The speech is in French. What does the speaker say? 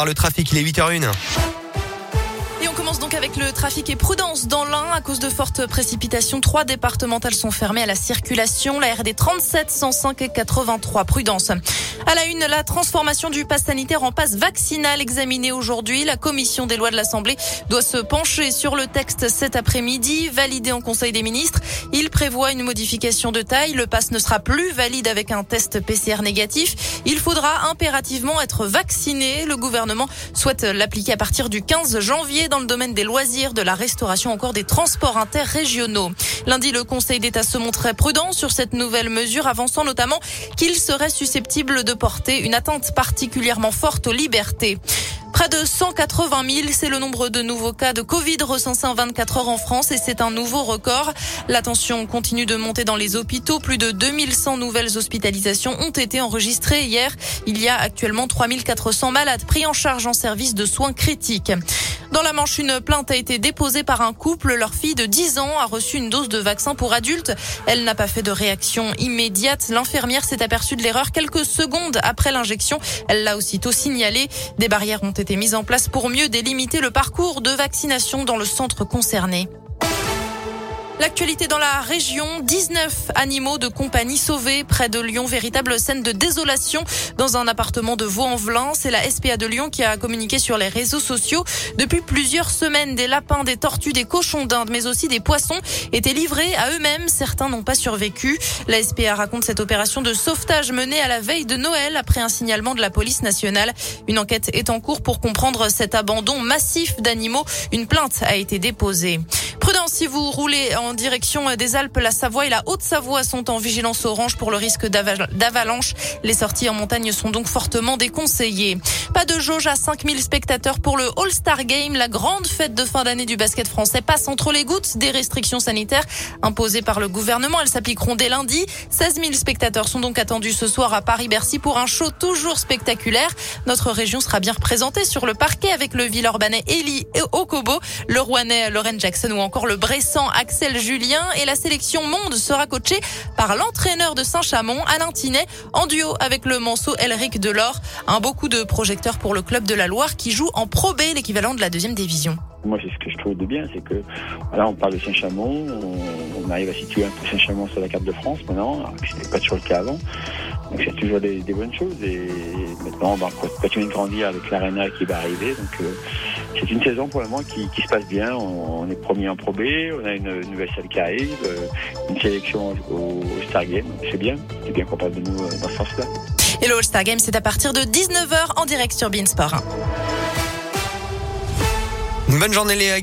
par le trafic. Il est 8h01. Commence donc avec le trafic et prudence dans l'Ain à cause de fortes précipitations. Trois départementales sont fermées à la circulation. La RD 37, 105 et 83. Prudence. À la une, la transformation du pass sanitaire en passe vaccinal examiné aujourd'hui. La commission des lois de l'Assemblée doit se pencher sur le texte cet après-midi, validé en Conseil des ministres. Il prévoit une modification de taille. Le pass ne sera plus valide avec un test PCR négatif. Il faudra impérativement être vacciné. Le gouvernement souhaite l'appliquer à partir du 15 janvier dans le domaine des loisirs, de la restauration, encore des transports interrégionaux. Lundi, le Conseil d'État se montrait prudent sur cette nouvelle mesure, avançant notamment qu'il serait susceptible de porter une atteinte particulièrement forte aux libertés. Près de 180 000, c'est le nombre de nouveaux cas de Covid recensés en 24 heures en France et c'est un nouveau record. La tension continue de monter dans les hôpitaux. Plus de 2100 nouvelles hospitalisations ont été enregistrées hier. Il y a actuellement 3400 malades pris en charge en service de soins critiques. Dans la Manche, une plainte a été déposée par un couple. Leur fille de 10 ans a reçu une dose de vaccin pour adultes. Elle n'a pas fait de réaction immédiate. L'infirmière s'est aperçue de l'erreur quelques secondes après l'injection. Elle l'a aussitôt signalé. Des barrières ont été mises en place pour mieux délimiter le parcours de vaccination dans le centre concerné. L'actualité dans la région, 19 animaux de compagnie sauvés près de Lyon, véritable scène de désolation dans un appartement de Vaux-en-Velin. C'est la SPA de Lyon qui a communiqué sur les réseaux sociaux. Depuis plusieurs semaines, des lapins, des tortues, des cochons d'Inde, mais aussi des poissons étaient livrés à eux-mêmes. Certains n'ont pas survécu. La SPA raconte cette opération de sauvetage menée à la veille de Noël après un signalement de la police nationale. Une enquête est en cours pour comprendre cet abandon massif d'animaux. Une plainte a été déposée. Prudence si vous roulez en direction des Alpes, la Savoie et la Haute-Savoie sont en vigilance orange pour le risque d'avalanche. Les sorties en montagne sont donc fortement déconseillées. Pas de jauge à 5000 spectateurs pour le All-Star Game. La grande fête de fin d'année du basket français passe entre les gouttes des restrictions sanitaires imposées par le gouvernement. Elles s'appliqueront dès lundi. 16 000 spectateurs sont donc attendus ce soir à Paris-Bercy pour un show toujours spectaculaire. Notre région sera bien représentée sur le parquet avec le Villeurbanais Eli Okobo, le Rouennais Lauren Jackson ou encore le Bressan Axel Julien. Et la sélection monde sera coachée par l'entraîneur de Saint-Chamond, Alain Tinet, en duo avec le Manceau Elric Delors. Un beau coup de projecteur pour le club de la Loire qui joue en Pro B, l'équivalent de la deuxième division. Moi, c'est ce que je trouve de bien, c'est que voilà, on parle de Saint-Chamond, on, arrive à situer un peu Saint-Chamond sur la carte de France maintenant, ce n'était pas toujours le cas avant. Donc c'est toujours des, bonnes choses et maintenant on va continuer de grandir avec l'Arena qui va arriver. Euh, c'est une saison pour le moment qui, qui se passe bien. On, on, est premier en Pro B, on a une nouvelle salle qui arrive, euh, une sélection au, au Star Game. C'est bien, c'est bien qu'on parle de nous euh, dans ce sens-là. Et le All-Star Game, c'est à partir de 19h en direct sur Beansport. Une bonne journée Léa